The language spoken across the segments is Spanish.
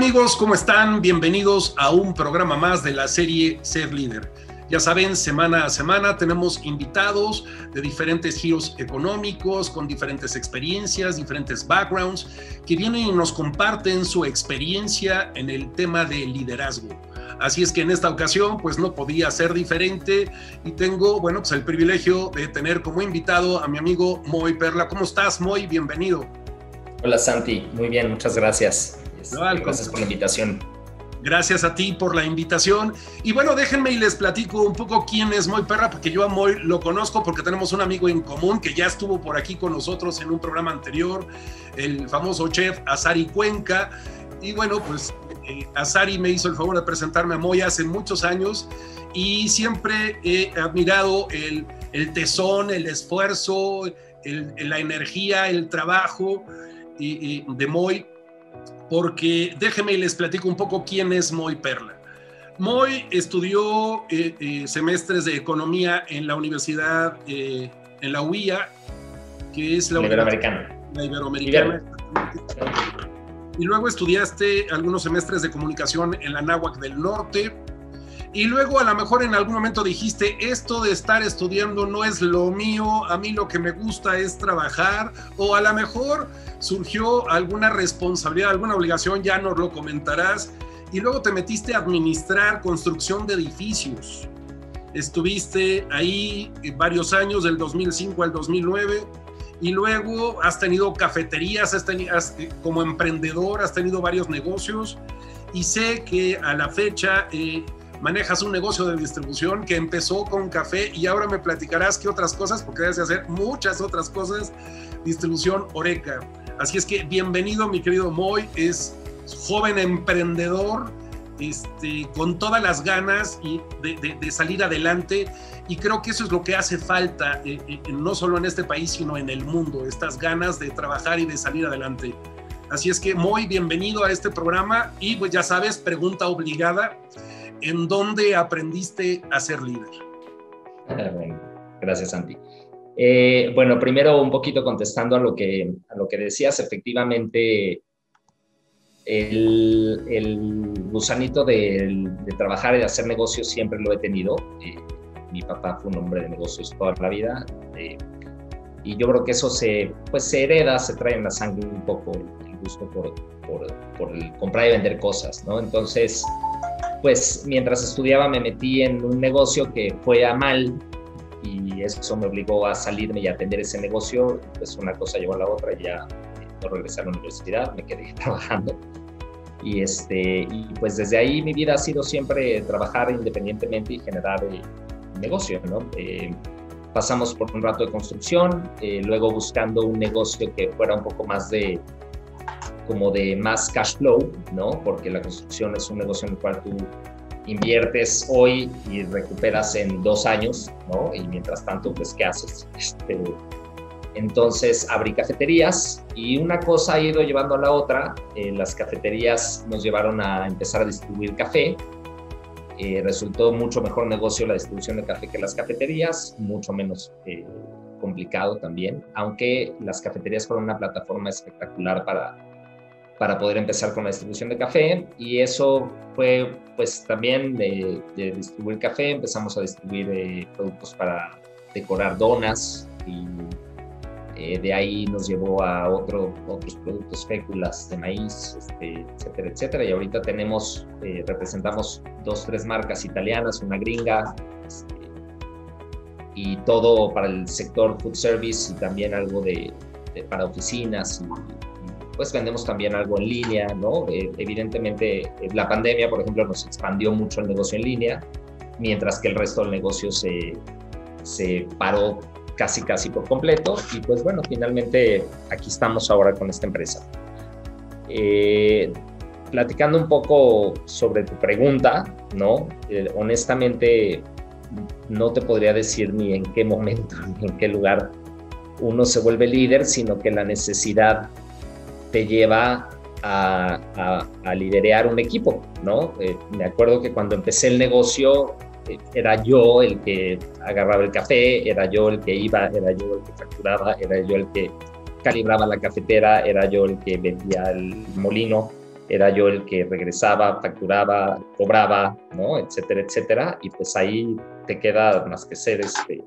¿Qué tal amigos? ¿Cómo están? Bienvenidos a un programa más de la serie Ser Líder. Ya saben, semana a semana tenemos invitados de diferentes giros económicos, con diferentes experiencias, diferentes backgrounds, que vienen y nos comparten su experiencia en el tema de liderazgo. Así es que en esta ocasión, pues no podía ser diferente y tengo, bueno, pues el privilegio de tener como invitado a mi amigo Moy Perla. ¿Cómo estás, Moy? Bienvenido. Hola, Santi. Muy bien, muchas gracias. Gracias por la invitación. Gracias a ti por la invitación. Y bueno, déjenme y les platico un poco quién es Moy Perra, porque yo a Moy lo conozco porque tenemos un amigo en común que ya estuvo por aquí con nosotros en un programa anterior, el famoso chef Azari Cuenca. Y bueno, pues eh, Azari me hizo el favor de presentarme a Moy hace muchos años y siempre he admirado el, tesón, el esfuerzo, la energía, el trabajo de Moy porque déjenme y les platico un poco quién es Moy Perla. Moy estudió eh, eh, semestres de economía en la universidad, eh, en la UIA, que es la, Iberoamericana. La Iberoamericana. Y luego estudiaste algunos semestres de comunicación en la Náhuac del Norte. Y luego a lo mejor en algún momento dijiste, esto de estar estudiando no es lo mío, a mí lo que me gusta es trabajar. O a lo mejor surgió alguna responsabilidad, alguna obligación, ya nos lo comentarás, y luego te metiste a administrar construcción de edificios. Estuviste ahí varios años, del 2005 al 2009, y luego has tenido cafeterías, has tenido, como emprendedor has tenido varios negocios, y sé que a la fecha eh, manejas un negocio de distribución que empezó con café y ahora me platicarás qué otras cosas, porque debes de hacer muchas otras cosas, distribución Oreca. Así es que bienvenido, mi querido Moy, es joven emprendedor, este, con todas las ganas y de, salir adelante. Y creo que eso es lo que hace falta, eh, eh, no solo en este país, sino en el mundo, estas ganas de trabajar y de salir adelante. Así es que, Moy, bienvenido a este programa y pues ya sabes, pregunta obligada, ¿en dónde aprendiste a ser líder? Gracias, Santi. Eh, bueno, primero un poquito contestando a lo que, a lo que decías, efectivamente el, gusanito de, trabajar y de hacer negocios siempre lo he tenido. Eh, mi papá fue un hombre de negocios toda la vida eh, y yo creo que eso se, pues, se hereda, se trae en la sangre un poco el, gusto por, por, por el comprar y vender cosas, ¿no? Entonces, pues mientras estudiaba me metí en un negocio que fue a mal y eso me obligó a salirme y a atender ese negocio. Pues una cosa llevó a la otra y ya no regresé a la universidad, me quedé trabajando. Y, este, y pues desde ahí mi vida ha sido siempre trabajar independientemente y generar eh, negocio. Eh, pasamos por un rato de construcción, eh, luego buscando un negocio que fuera un poco más de como de más cash flow, ¿no? Porque la construcción es un negocio en el cual tú inviertes hoy y recuperas en dos años, ¿no? Y mientras tanto, pues, ¿qué haces? Este, entonces abrí cafeterías y una cosa ha ido llevando a la otra. Eh, las cafeterías nos llevaron a empezar a distribuir café. Eh, resultó mucho mejor negocio la distribución de café que las cafeterías, mucho menos eh, complicado también, aunque las cafeterías fueron una plataforma espectacular para para poder empezar con la distribución de café y eso fue pues también de, distribuir café, empezamos a distribuir eh, productos para decorar donas y eh, de ahí nos llevó a otro, otros productos féculas de maíz, este, etcétera, etcétera. Y ahorita tenemos, eh, representamos dos, tres marcas italianas, una gringa, este, y todo para el sector food service y también algo de, de para oficinas y, pues vendemos también algo en línea, ¿no? Eh, evidentemente, eh, la pandemia, por ejemplo, nos expandió mucho el negocio en línea, mientras que el resto del negocio se, se paró casi, casi por completo. Y pues bueno, finalmente aquí estamos ahora con esta empresa. Eh, platicando un poco sobre tu pregunta, ¿no? honestamente, no te podría decir ni en qué momento, ni en qué lugar uno se vuelve líder, sino que la necesidad te lleva a, a, liderear un equipo, ¿no? Eh, me acuerdo que cuando empecé el negocio eh, era yo el que agarraba el café, era yo el que iba, era yo el que facturaba, era yo el que calibraba la cafetera, era yo el que vendía el molino. era yo el que regresaba, facturaba, cobraba, ¿no? Etcétera, etcétera. Y pues ahí te queda más que ser este,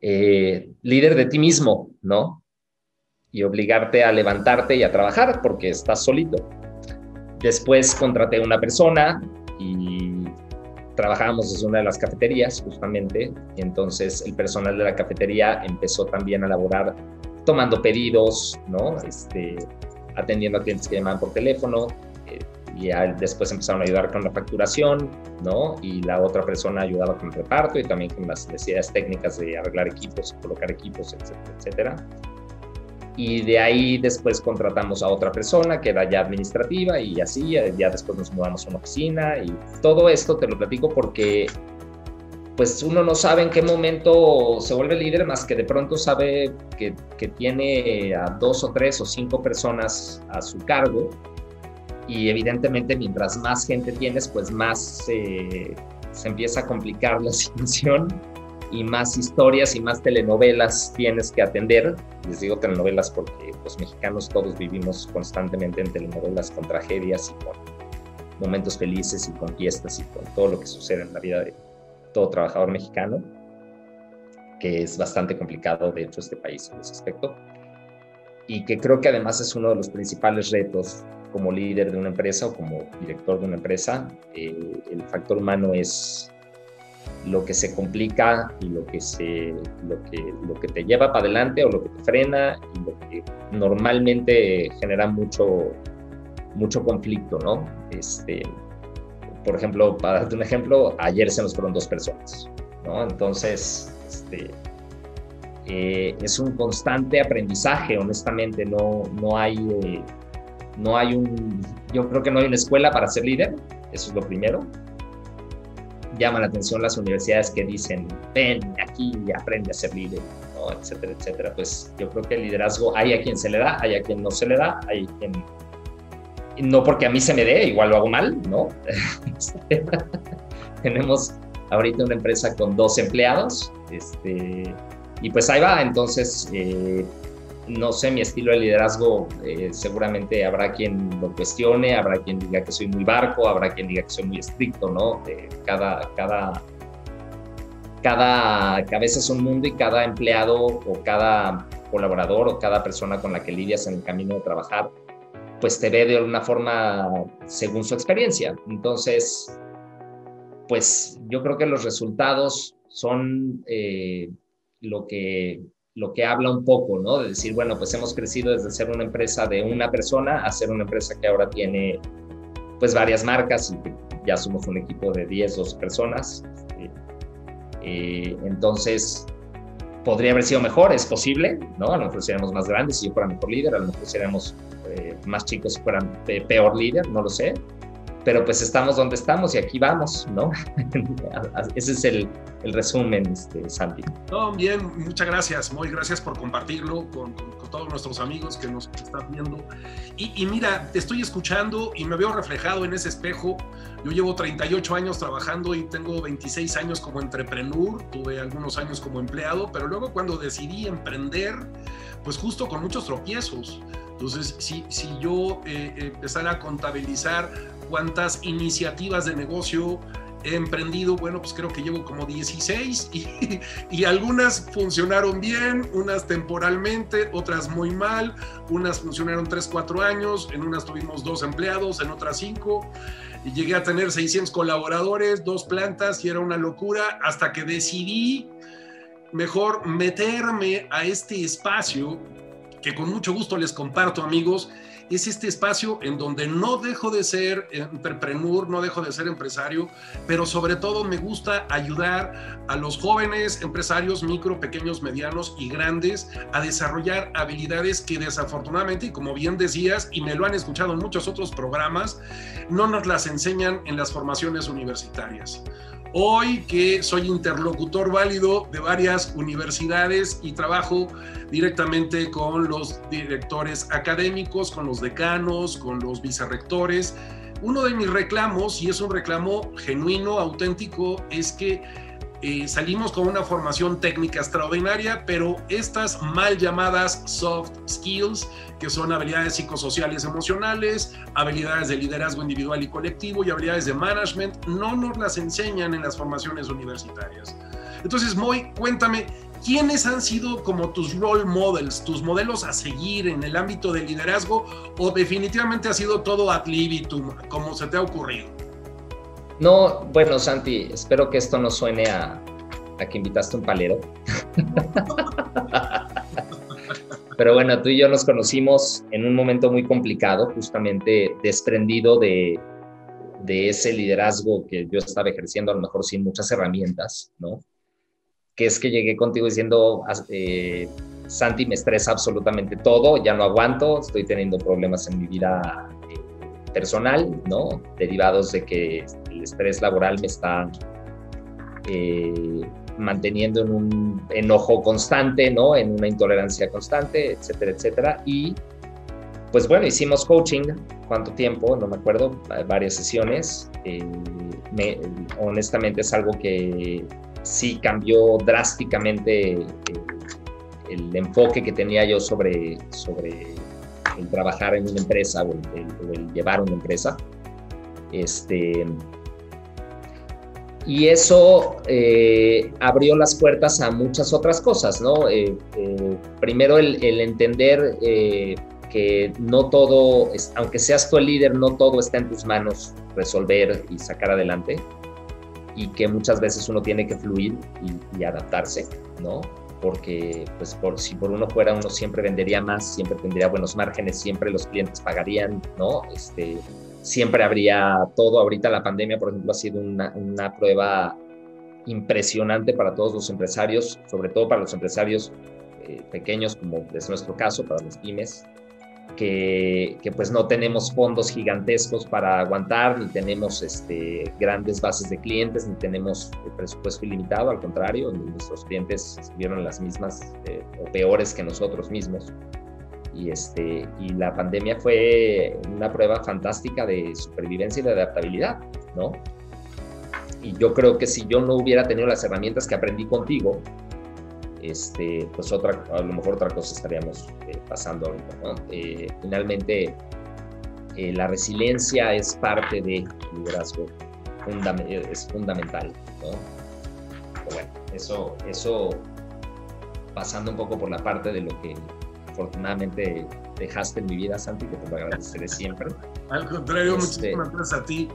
eh, líder de ti mismo, ¿no? Y obligarte a levantarte y a trabajar porque estás solito. Después contraté a una persona y trabajábamos en una de las cafeterías justamente. Y entonces el personal de la cafetería empezó también a laborar tomando pedidos, ¿no? Este, atendiendo a clientes que llamaban por teléfono, eh, y después empezaron a ayudar con la facturación, ¿no? Y la otra persona ayudaba con el reparto y también con las necesidades técnicas de arreglar equipos, colocar equipos, etcétera, etcétera. Y de ahí después contratamos a otra persona que era ya administrativa y así, ya después nos mudamos a una oficina y todo esto te lo platico porque pues uno no sabe en qué momento se vuelve líder, más que de pronto sabe que, que, tiene a dos o tres o cinco personas a su cargo. Y evidentemente mientras más gente tienes, pues más eh, se empieza a complicar la situación y más historias y más telenovelas tienes que atender. Les digo telenovelas porque los mexicanos todos vivimos constantemente en telenovelas con tragedias y con momentos felices y con fiestas y con todo lo que sucede en la vida de, todo trabajador mexicano, que es bastante complicado de hecho este país en ese aspecto, y que creo que además es uno de los principales retos como líder de una empresa o como director de una empresa. Eh, el factor humano es lo que se complica y lo que, se, lo, que, lo que te lleva para adelante o lo que te frena y lo que normalmente genera mucho, mucho conflicto, ¿no? Este, por ejemplo, para darte un ejemplo, ayer se nos fueron dos personas, ¿no? Entonces, este, eh, es un constante aprendizaje, honestamente, no, no hay... Eh, no hay un, yo creo que no hay una escuela para ser líder, eso es lo primero. Llama la atención las universidades que dicen, ven aquí y aprende a ser líder, ¿no? etcétera, etcétera. Pues yo creo que el liderazgo hay a quien se le da, hay a quien no se le da, hay quien no porque a mí se me dé, igual lo hago mal, ¿no? Tenemos ahorita una empresa con dos empleados, este, y pues ahí va, entonces, eh, no sé, mi estilo de liderazgo, eh, seguramente habrá quien lo cuestione, habrá quien diga que soy muy barco, habrá quien diga que soy muy estricto, ¿no? Eh, cada, cada, cada cabeza es un mundo y cada empleado o cada colaborador o cada persona con la que lidias en el camino de trabajar pues te ve de una forma según su experiencia. Entonces, pues yo creo que los resultados son eh, lo, que, lo que habla un poco, ¿no? De decir, bueno, pues hemos crecido desde ser una empresa de una persona a ser una empresa que ahora tiene pues varias marcas y ya somos un equipo de 10, 12 personas. Eh, entonces, podría haber sido mejor, es posible, ¿no? A lo mejor seríamos más grandes si yo fuera mejor líder, a lo mejor seríamos eh, más chicos fueran peor líder, no lo sé, pero pues estamos donde estamos y aquí vamos, ¿no? Ese es el, el resumen, este, Santi. No, bien, muchas gracias, muy gracias por compartirlo con, con, todos nuestros amigos que nos están viendo. Y, y, mira, te estoy escuchando y me veo reflejado en ese espejo. Yo llevo 38 años trabajando y tengo 26 años como entrepreneur, tuve algunos años como empleado, pero luego cuando decidí emprender, pues justo con muchos tropiezos entonces, si, si yo eh, empezara a contabilizar cuántas iniciativas de negocio he emprendido, bueno, pues creo que llevo como 16 y, algunas funcionaron bien, unas temporalmente, otras muy mal, unas funcionaron 3, 4 años, en unas tuvimos dos empleados, en otras 5 y llegué a tener 600 colaboradores, dos plantas y era una locura hasta que decidí mejor meterme a este espacio que con mucho gusto les comparto, amigos, es este espacio en donde no dejo de ser entrepreneur, no dejo de ser empresario, pero sobre todo me gusta ayudar a los jóvenes empresarios, micro, pequeños, medianos y grandes a desarrollar habilidades que desafortunadamente, y como bien decías, y me lo han escuchado en muchos otros programas, no nos las enseñan en las formaciones universitarias. Hoy que soy interlocutor válido de varias universidades y trabajo directamente con los directores académicos, con los decanos, con los vicerrectores, uno de mis reclamos, y es un reclamo genuino, auténtico, es que eh, salimos con una formación técnica extraordinaria, pero estas mal llamadas soft skills, que son habilidades psicosociales emocionales, habilidades de liderazgo individual y colectivo y habilidades de management, no nos las enseñan en las formaciones universitarias. Entonces, Moy, cuéntame, ¿quiénes han sido como tus role models, tus modelos a seguir en el ámbito del liderazgo o definitivamente ha sido todo ad libitum, como se te ha ocurrido? No, bueno, Santi, espero que esto no suene a, que invitaste un palero. Pero bueno, tú y yo nos conocimos en un momento muy complicado, justamente desprendido de, de ese liderazgo que yo estaba ejerciendo, a lo mejor sin muchas herramientas, ¿no? Que es que llegué contigo diciendo, eh, Santi, me estresa absolutamente todo, ya no aguanto, estoy teniendo problemas en mi vida eh, personal, ¿no? Derivados de que el estrés laboral me está eh, manteniendo en un enojo constante, ¿no? En una intolerancia constante, etcétera, etcétera. Y pues bueno, hicimos coaching, ¿cuánto tiempo? No me acuerdo, varias sesiones. Eh, honestamente es algo que sí cambió drásticamente eh, el enfoque que tenía yo sobre, sobre el trabajar en una empresa o el, llevar una empresa. Este, y eso eh, abrió las puertas a muchas otras cosas, ¿no? Eh, primero el, entender que no todo, aunque seas tú el líder, no todo está en tus manos resolver y sacar adelante y que muchas veces uno tiene que fluir y, adaptarse, ¿no? Porque pues por, si por uno fuera uno siempre vendería más, siempre tendría buenos márgenes, siempre los clientes pagarían, ¿no? Este, siempre habría todo. Ahorita la pandemia, por ejemplo, ha sido una, prueba impresionante para todos los empresarios, sobre todo para los empresarios eh, pequeños, como es nuestro caso, para los pymes, que, pues no tenemos fondos gigantescos para aguantar, ni tenemos este, grandes bases de clientes, ni tenemos presupuesto ilimitado, al contrario, nuestros clientes vieron las mismas eh, o peores que nosotros mismos y, este, y la pandemia fue una prueba fantástica de supervivencia y de adaptabilidad, ¿no? Y yo creo que si yo no hubiera tenido las herramientas que aprendí contigo, este, pues otra, a lo mejor otra cosa estaríamos eh, pasando ahorita, ¿no? Eh, finalmente, eh, la resiliencia es parte del liderazgo, es fundamental, ¿no? bueno, eso, eso pasando un poco por la parte de lo que afortunadamente dejaste en mi vida, Santi, que te lo agradeceré siempre. Al contrario, este, muchísimas gracias a ti.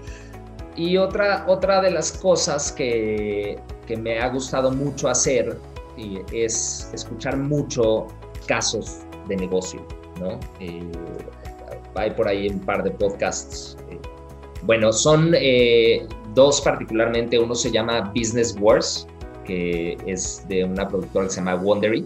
Y otra, otra de las cosas que, que me ha gustado mucho hacer es escuchar mucho casos de negocio, ¿no? Eh, hay por ahí un par de podcasts. Eh, bueno, son eh, dos particularmente. Uno se llama Business Wars, que es de una productora que se llama Wondery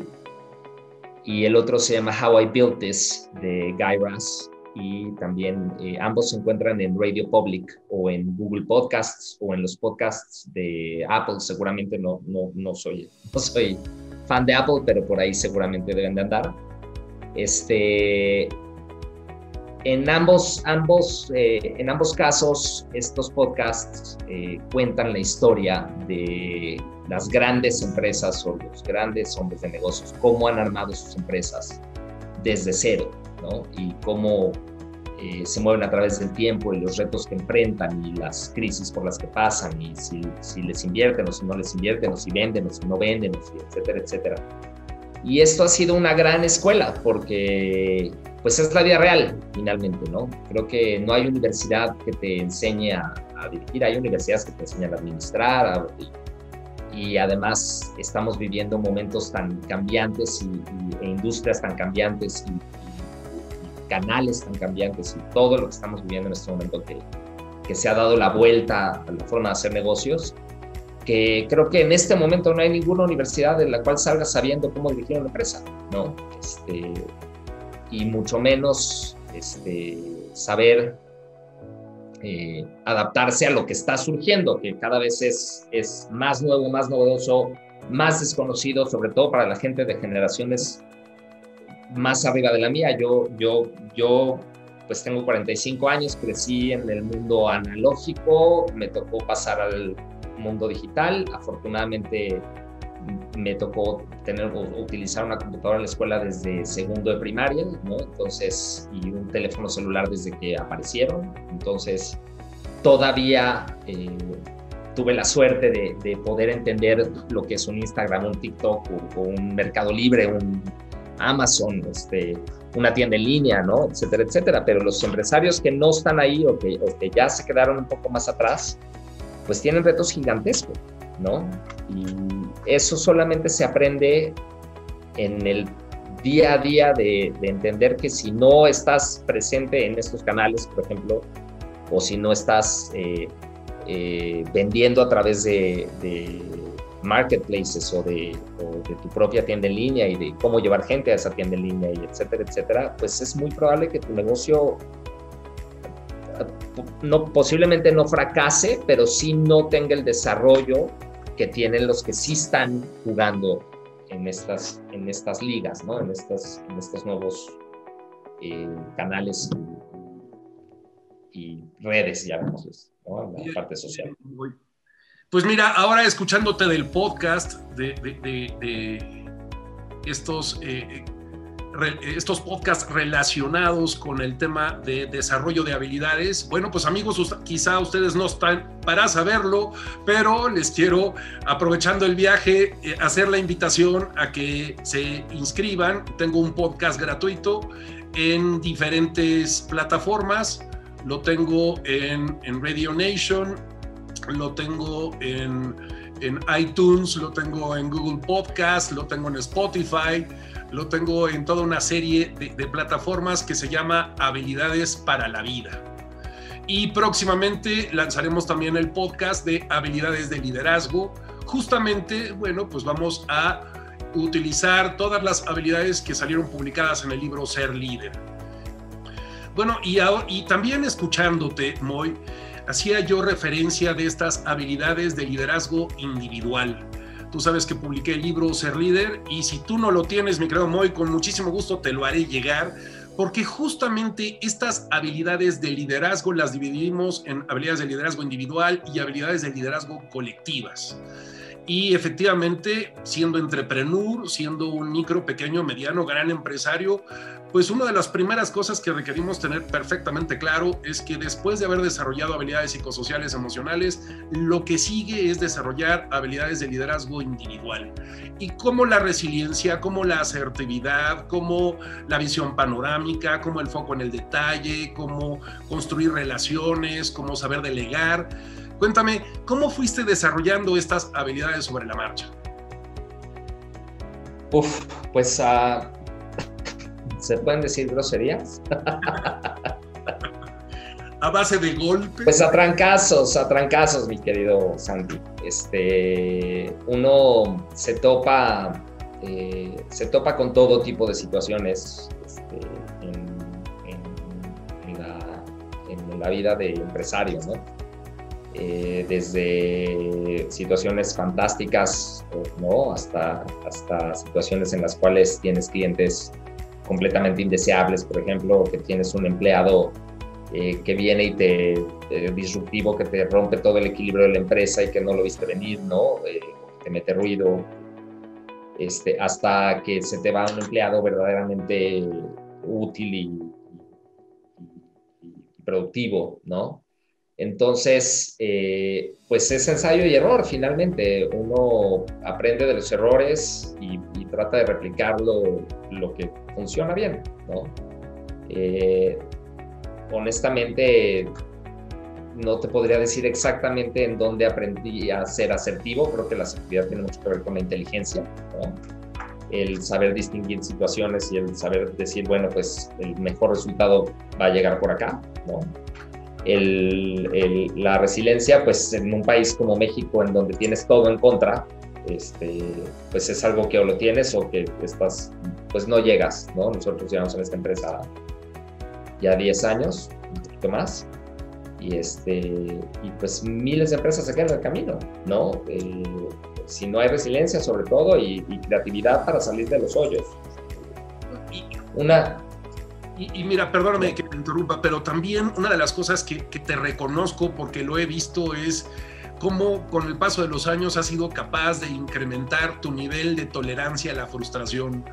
y el otro se llama How I Built This de Guy Raz y también eh, ambos se encuentran en Radio Public o en Google Podcasts o en los podcasts de Apple. Seguramente no, no, no, soy, no soy fan de Apple, pero por ahí seguramente deben de andar. Este, en ambos, ambos, eh, en ambos casos, estos podcasts eh, cuentan la historia de las grandes empresas o los grandes hombres de negocios, cómo han armado sus empresas desde cero, ¿no? Y cómo eh, se mueven a través del tiempo y los retos que enfrentan y las crisis por las que pasan y si, si les invierten o si no les invierten o si venden o si no venden, etcétera, etcétera. Y esto ha sido una gran escuela porque pues es la vida real finalmente, ¿no? Creo que no hay universidad que te enseñe a, dirigir, hay universidades que te enseñan a administrar a, y además estamos viviendo momentos tan cambiantes y, e industrias tan cambiantes y, canales tan cambiantes y todo lo que estamos viviendo en este momento que, que se ha dado la vuelta a la forma de hacer negocios, que creo que en este momento no hay ninguna universidad en la cual salga sabiendo cómo dirigir una empresa, ¿no? Este, y mucho menos este, saber eh, adaptarse a lo que está surgiendo, que cada vez es, es más nuevo, más novedoso, más desconocido, sobre todo para la gente de generaciones más arriba de la mía. Yo, yo, yo pues tengo 45 años, crecí en el mundo analógico, me tocó pasar al mundo digital. Afortunadamente me tocó tener utilizar una computadora en la escuela desde segundo de primaria, ¿no? Entonces, y un teléfono celular desde que aparecieron. Entonces, todavía eh, tuve la suerte de, poder entender lo que es un Instagram, un TikTok o, un Mercado Libre, un Amazon, este, una tienda en línea, ¿no? Etcétera, etcétera. Pero los empresarios que no están ahí o que, o que ya se quedaron un poco más atrás, pues tienen retos gigantescos, ¿no? Y eso solamente se aprende en el día a día de, entender que si no estás presente en estos canales, por ejemplo, o si no estás eh, eh, vendiendo a través de, marketplaces o de, tu propia tienda en línea y de cómo llevar gente a esa tienda en línea y etcétera, etcétera, pues es muy probable que tu negocio no, posiblemente no fracase, pero sí no tenga el desarrollo que tienen los que sí están jugando en estas, en estas ligas, ¿no? en, estas, en estos nuevos eh, canales y, redes, ya vemos, ¿no? en la parte social. Pues mira, ahora escuchándote del podcast de, estos eh, estos podcasts relacionados con el tema de desarrollo de habilidades. Bueno, pues amigos, quizá ustedes no están para saberlo, pero les quiero, aprovechando el viaje, eh, hacer la invitación a que se inscriban. Tengo un podcast gratuito en diferentes plataformas. Lo tengo en, en Radio Nation, lo tengo en, en iTunes, lo tengo en Google Podcast, lo tengo en Spotify lo tengo en toda una serie de, plataformas que se llama Habilidades para la Vida. Y próximamente lanzaremos también el podcast de habilidades de liderazgo. Justamente, bueno, pues vamos a utilizar todas las habilidades que salieron publicadas en el libro Ser Líder. Bueno, y, y también escuchándote, Moy, hacía yo referencia de estas habilidades de liderazgo individual. Tú sabes que publiqué el libro Ser Líder y si tú no lo tienes, mi querido Moy, con muchísimo gusto te lo haré llegar porque justamente estas habilidades de liderazgo las dividimos en habilidades de liderazgo individual y habilidades de liderazgo colectivas. Y efectivamente, siendo entrepreneur, siendo un micro, pequeño, mediano, gran empresario, pues una de las primeras cosas que requerimos tener perfectamente claro es que después de haber desarrollado habilidades psicosociales emocionales, lo que sigue es desarrollar habilidades de liderazgo individual. Y como la resiliencia, como la asertividad, como la visión panorámica, como el foco en el detalle, como construir relaciones, como saber delegar. Cuéntame, ¿cómo fuiste desarrollando estas habilidades sobre la marcha? Uf, pues uh ¿Se pueden decir groserías? a base de golpes. Pues a trancazos, a trancazos, mi querido Sandy. Este, uno se topa, eh, se topa con todo tipo de situaciones este, en, la, vida de empresario, ¿no? Eh, desde situaciones fantásticas, ¿no? Hasta, hasta situaciones en las cuales tienes clientes completamente indeseables, por ejemplo, que tienes un empleado eh, que viene y te disruptivo, que te rompe todo el equilibrio de la empresa y que no lo viste venir, ¿no? Eh, te mete ruido, este, hasta que se te va un empleado verdaderamente útil y, productivo, ¿no? Entonces, eh, pues es ensayo y error, finalmente. Uno aprende de los errores y, trata de replicarlo lo que funciona bien, ¿no? Eh, honestamente, no te podría decir exactamente en dónde aprendí a ser asertivo. Creo que la asertividad tiene mucho que ver con la inteligencia. El saber distinguir situaciones y el saber decir, bueno, pues el mejor resultado va a llegar por acá. El, la resiliencia, pues en un país como México, en donde tienes todo en contra, este, pues es algo que o lo tienes o que estás, pues no llegas, ¿no? Nosotros llevamos en esta empresa ya 10 años, un poquito más, y, este, y pues miles de empresas se quedan en el camino, ¿no? Eh, si no hay resiliencia sobre todo y, y creatividad para salir de los hoyos. Una, y, mira, perdóname que te interrumpa, pero también una de las cosas que, te reconozco porque lo he visto es cómo con el paso de los años has sido capaz de incrementar tu nivel de tolerancia a la frustración,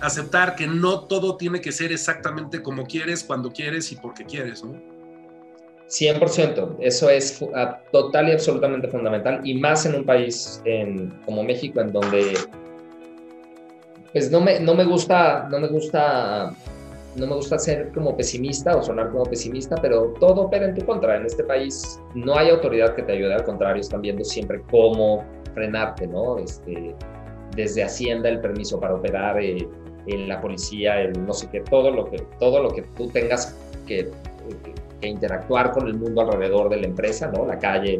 aceptar que no todo tiene que ser exactamente como quieres, cuando quieres y porque quieres, ¿no? 100%, eso es total y absolutamente fundamental, y más en un país como México, en donde pues no me, no me gusta, no me gusta no me gusta ser como pesimista o sonar como pesimista, pero todo opera en tu contra. En este país no hay autoridad que te ayude, al contrario, están viendo siempre cómo frenarte, ¿no? Este, desde Hacienda el permiso para operar, eh, en la policía, el no sé qué, todo lo que, todo lo que tú tengas que, que, interactuar con el mundo alrededor de la empresa, ¿no? La calle,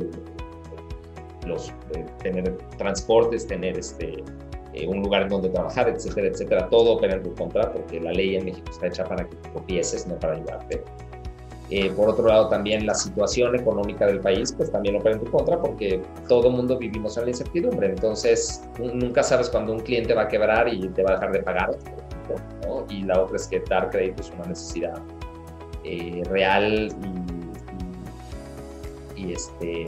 los, eh, tener transportes, tener este, eh, un lugar en donde trabajar, etcétera, etcétera. Todo opera en tu contra porque la ley en México está hecha para que te tropieces, no para ayudarte. Eh, por otro lado, también la situación económica del país, pues también opera en tu contra porque todo mundo vivimos en la incertidumbre. Entonces, nunca sabes cuándo un cliente va a quebrar y te va a dejar de pagar, ¿no? Y la otra es que dar crédito es una necesidad eh, real y, y, este,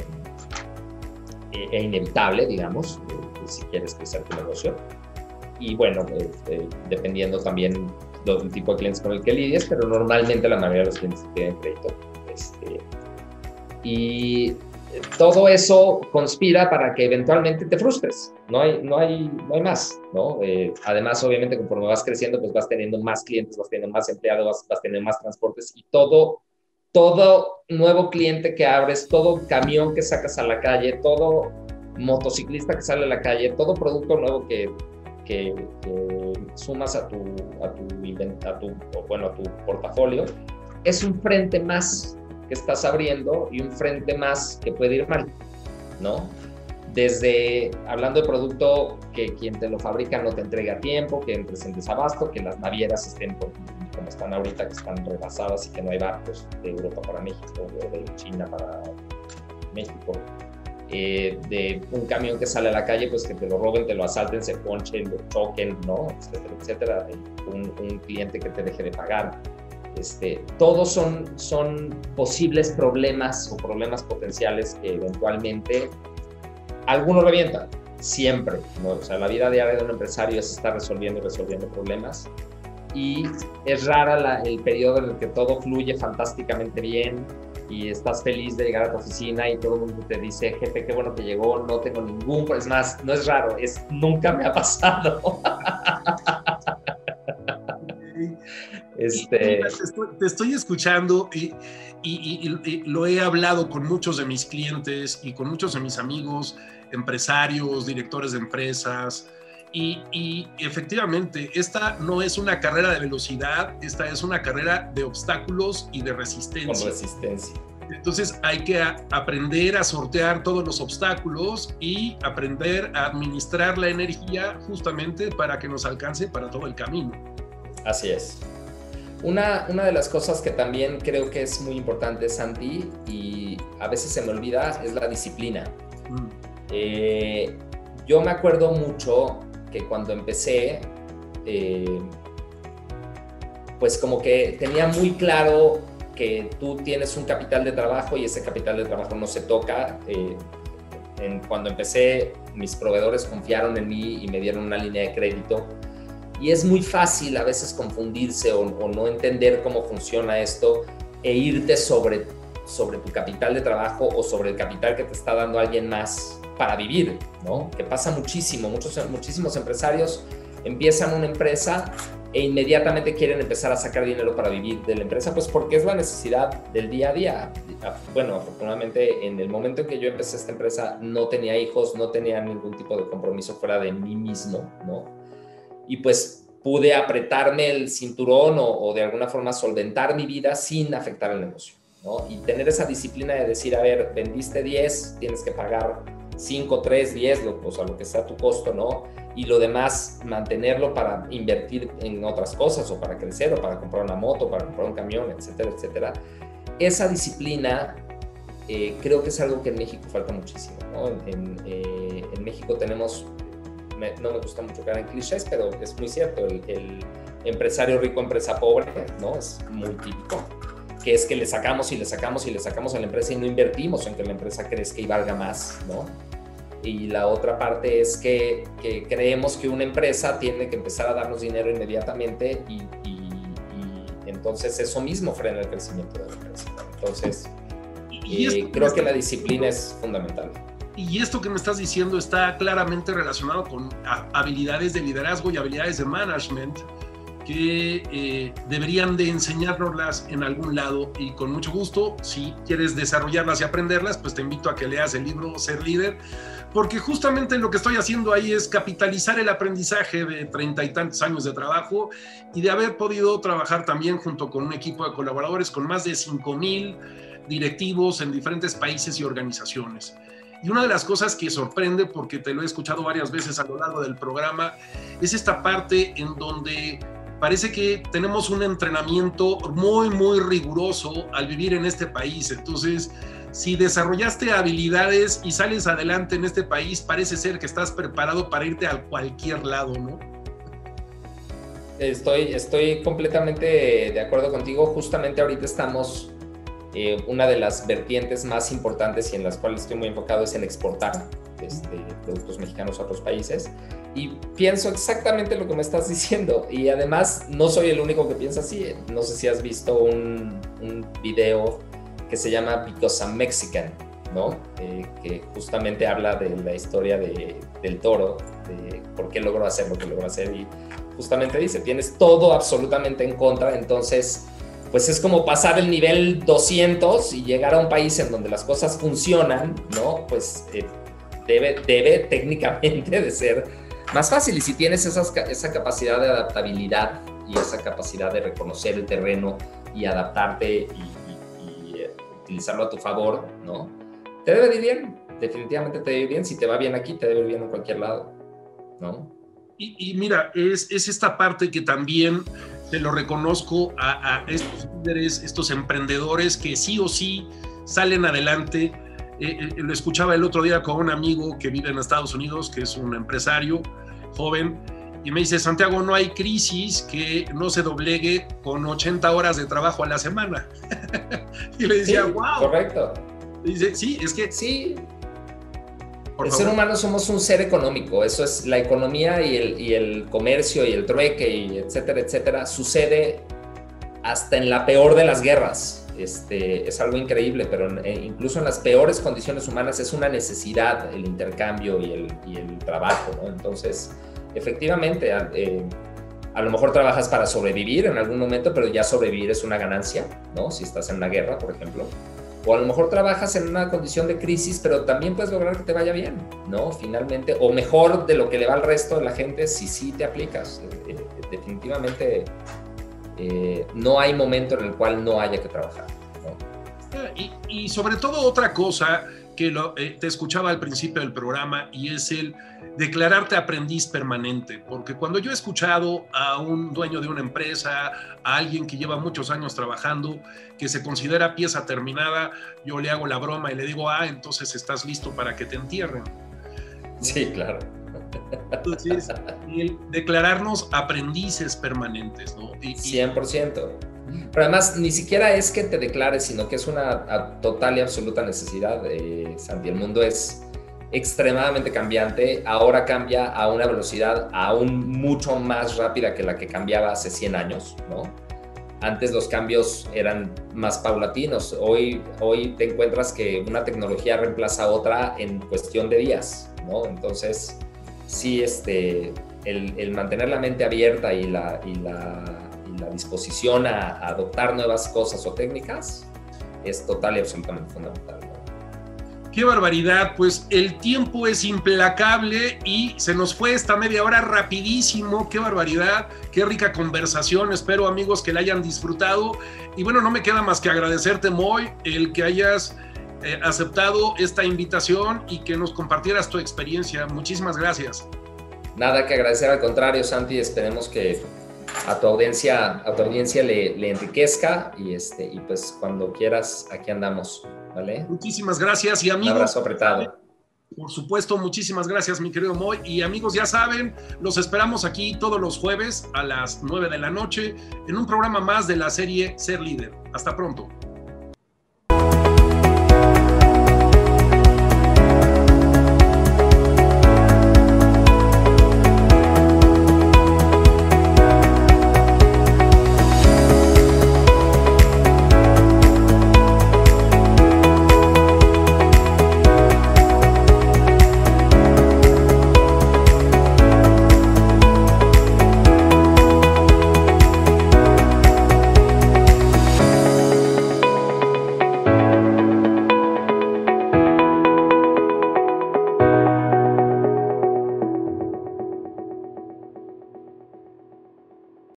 e, e inevitable, digamos si quieres crecer tu negocio. Y bueno, este, dependiendo también del tipo de clientes con el que lidies, pero normalmente la mayoría de los clientes tienen crédito. Este, y todo eso conspira para que eventualmente te frustres. No hay, no hay, no hay más, ¿no? Eh, además, obviamente, conforme vas creciendo, pues vas teniendo más clientes, vas teniendo más empleados, vas, vas teniendo más transportes y todo, todo nuevo cliente que abres, todo camión que sacas a la calle, todo motociclista que sale a la calle, todo producto nuevo que, que, sumas a tu, a tu, tu, bueno, a tu portafolio, es un frente más que estás abriendo y un frente más que puede ir mal, ¿no? Desde hablando de producto que quien te lo fabrica no te entrega a tiempo, que entres en desabasto, que las navieras estén como están ahorita, que están rebasadas y que no hay barcos de Europa para México de China para México, eh, de un camión que sale a la calle, pues que te lo roben, te lo asalten, se ponchen, lo choquen, ¿no? Etcétera, etcétera. Un, un cliente que te deje de pagar. Este, todos son, son posibles problemas o problemas potenciales que eventualmente algunos revientan, siempre. ¿no? O sea, la vida diaria de un empresario es estar resolviendo y resolviendo problemas. Y es rara el periodo en el que todo fluye fantásticamente bien, y estás feliz de llegar a tu oficina y todo el mundo te dice, jefe, qué bueno que llegó, no tengo ningún, es más, no es raro, es nunca me ha pasado. este... te, estoy, escuchando y, y, lo he hablado con muchos de mis clientes y con muchos de mis amigos, empresarios, directores de empresas. Y, y, efectivamente, esta no es una carrera de velocidad, esta es una carrera de obstáculos y de resistencia. Con resistencia. Entonces hay que aprender a sortear todos los obstáculos y aprender a administrar la energía justamente para que nos alcance para todo el camino. Así es. Una, una de las cosas que también creo que es muy importante, Santi, y a veces se me olvida, es la disciplina. Mm. Eh, yo me acuerdo mucho que cuando empecé, eh, pues como que tenía muy claro que tú tienes un capital de trabajo y ese capital de trabajo no se toca. Eh, cuando empecé, mis proveedores confiaron en mí y me dieron una línea de crédito. Y es muy fácil a veces confundirse o, o no entender cómo funciona esto e irte sobre, sobre tu capital de trabajo o sobre el capital que te está dando alguien más para vivir, ¿no? Que pasa muchísimo, muchos, muchísimos empresarios empiezan una empresa e inmediatamente quieren empezar a sacar dinero para vivir de la empresa, pues porque es la necesidad del día a día. Bueno, afortunadamente en el momento en que yo empecé esta empresa no tenía hijos, no tenía ningún tipo de compromiso fuera de mí mismo, ¿no? Y pues pude apretarme el cinturón o, o de alguna forma solventar mi vida sin afectar el negocio, ¿no? Y tener esa disciplina de decir, a ver, vendiste 10, tienes que pagar 5, 3, 10, lo, o sea, lo que sea tu costo, ¿no? Y lo demás, mantenerlo para invertir en otras cosas o para crecer o para comprar una moto, para comprar un camión, etcétera, etcétera. Esa disciplina eh, creo que es algo que en México falta muchísimo, ¿no? En, eh, México tenemos, no me gusta mucho caer en clichés, pero es muy cierto, el, el empresario rico, empresa pobre, ¿no? Es muy típico que es que le sacamos y le sacamos y le sacamos a la empresa y no invertimos en que la empresa crezca y valga más, ¿no? Y la otra parte es que, creemos que una empresa tiene que empezar a darnos dinero inmediatamente y, entonces eso mismo frena el crecimiento de la empresa. Entonces, y, eh, creo que la disciplina es fundamental. Y esto que me estás diciendo está claramente relacionado con habilidades de liderazgo y habilidades de management que eh, deberían de enseñárnoslas en algún lado y con mucho gusto, si quieres desarrollarlas y aprenderlas, pues te invito a que leas el libro Ser líder, porque justamente lo que estoy haciendo ahí es capitalizar el aprendizaje de treinta y tantos años de trabajo y de haber podido trabajar también junto con un equipo de colaboradores con más de cinco mil directivos en diferentes países y organizaciones. Y una de las cosas que sorprende, porque te lo he escuchado varias veces a lo largo del programa, es esta parte en donde parece que tenemos un entrenamiento muy, muy riguroso al vivir en este país. Entonces, si desarrollaste habilidades y sales adelante en este país, parece ser que estás preparado para irte a cualquier lado, ¿no? Estoy, estoy completamente de acuerdo contigo. Justamente ahorita estamos eh, una de las vertientes más importantes y en las cuales estoy muy enfocado es en exportar este, productos mexicanos a otros países. Y pienso exactamente lo que me estás diciendo. Y además no soy el único que piensa así. No sé si has visto un, un video que se llama Because I'm Mexican, ¿no? Eh, que justamente habla de la historia de, del toro, de por qué logró hacer lo que logró hacer. Y justamente dice, tienes todo absolutamente en contra, entonces pues es como pasar el nivel 200 y llegar a un país en donde las cosas funcionan, ¿no? Pues eh, debe, debe técnicamente de ser más fácil. Y si tienes esa capacidad de adaptabilidad y esa capacidad de reconocer el terreno y adaptarte y, eh, utilizarlo a tu favor, ¿no? Te debe ir bien, definitivamente te debe ir bien. Si te va bien aquí, te debe ir bien en cualquier lado, ¿no? Y, mira, es, es esta parte que también te lo reconozco a, estos líderes, estos emprendedores que sí o sí salen adelante. Eh, eh, lo escuchaba el otro día con un amigo que vive en Estados Unidos, que es un empresario joven, y me dice, Santiago, no hay crisis que no se doblegue con 80 horas de trabajo a la semana. y le decía, wow. Correcto. dice, sí, es que... Sí, el ser humano somos un ser económico, eso es la economía y el, y el comercio y el trueque y etcétera, etcétera, sucede hasta en la peor de las guerras. Este, es algo increíble, pero eh, incluso en las peores condiciones humanas es una necesidad el intercambio y el, y el trabajo, ¿no? Entonces, efectivamente, eh, a lo mejor trabajas para sobrevivir en algún momento, pero ya sobrevivir es una ganancia, ¿no? Si estás en una guerra, por ejemplo o a lo mejor trabajas en una condición de crisis, pero también puedes lograr que te vaya bien, ¿no? Finalmente, o mejor de lo que le va al resto de la gente si sí te aplicas. Eh, eh, definitivamente eh, no hay momento en el cual no haya que trabajar. Y, y, sobre todo otra cosa que lo, te escuchaba al principio del programa y es el declararte aprendiz permanente, porque cuando yo he escuchado a un dueño de una empresa, a alguien que lleva muchos años trabajando, que se considera pieza terminada, yo le hago la broma y le digo, ah, entonces estás listo para que te entierren. Sí, claro. Entonces, el declararnos aprendices permanentes, ¿no? 100%. Pero además, ni siquiera es que te declares, sino que es una total y absoluta necesidad. Eh, Santi, el mundo es extremadamente cambiante, ahora cambia a una velocidad aún mucho más rápida que la que cambiaba hace 100 años, ¿no? Antes los cambios eran más paulatinos, hoy, hoy te encuentras que una tecnología reemplaza a otra en cuestión de días, ¿no? Entonces, sí, este, el, mantener la mente abierta y la, disposición a, a adoptar nuevas cosas o técnicas es total y absolutamente fundamental. Qué barbaridad, pues el tiempo es implacable y se nos fue esta media hora rapidísimo, qué barbaridad, qué rica conversación, espero amigos que la hayan disfrutado y bueno, no me queda más que agradecerte Moy el que hayas eh, aceptado esta invitación y que nos compartieras tu experiencia, muchísimas gracias. Nada que agradecer, al contrario Santi, esperemos que a tu audiencia, a tu audiencia le, le enriquezca y, este, y pues cuando quieras, aquí andamos. Muchísimas gracias y amigos. Un abrazo apretado. Por supuesto, muchísimas gracias, mi querido Moy. Y amigos, ya saben, los esperamos aquí todos los jueves a las 9 de la noche en un programa más de la serie Ser Líder. Hasta pronto.